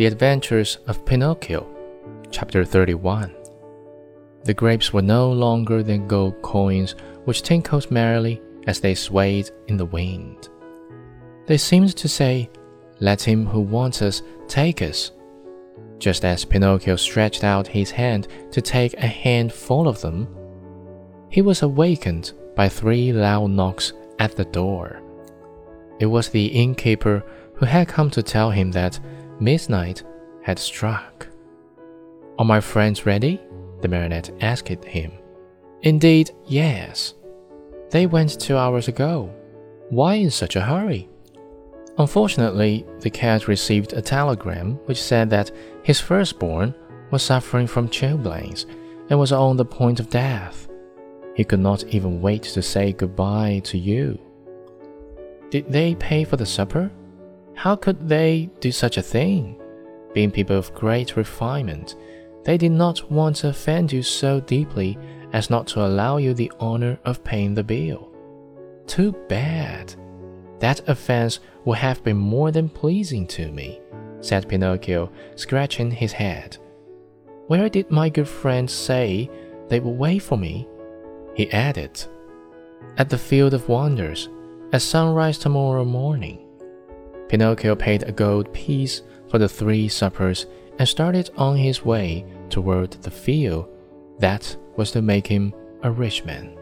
The Adventures of Pinocchio, Chapter 31. The grapes were no longer than gold coins which tinkled merrily as they swayed in the wind. They seemed to say, Let him who wants us take us. Just as Pinocchio stretched out his hand to take a handful of them, he was awakened by three loud knocks at the door. It was the innkeeper who had come to tell him that midnight had struck. Are my friends ready? the marionette asked him. Indeed, yes. They went two hours ago. Why in such a hurry? Unfortunately, the cat received a telegram which said that his firstborn was suffering from chilblains and was on the point of death. He could not even wait to say goodbye to you. Did they pay for the supper? How could they do such a thing? Being people of great refinement, they did not want to offend you so deeply as not to allow you the honor of paying the bill. Too bad. That offense would have been more than pleasing to me, said Pinocchio, scratching his head. Where did my good friends say they would wait for me? He added, At the Field of Wonders, at sunrise tomorrow morning. Pinocchio paid a gold piece for the three suppers and started on his way toward the field that was to make him a rich man.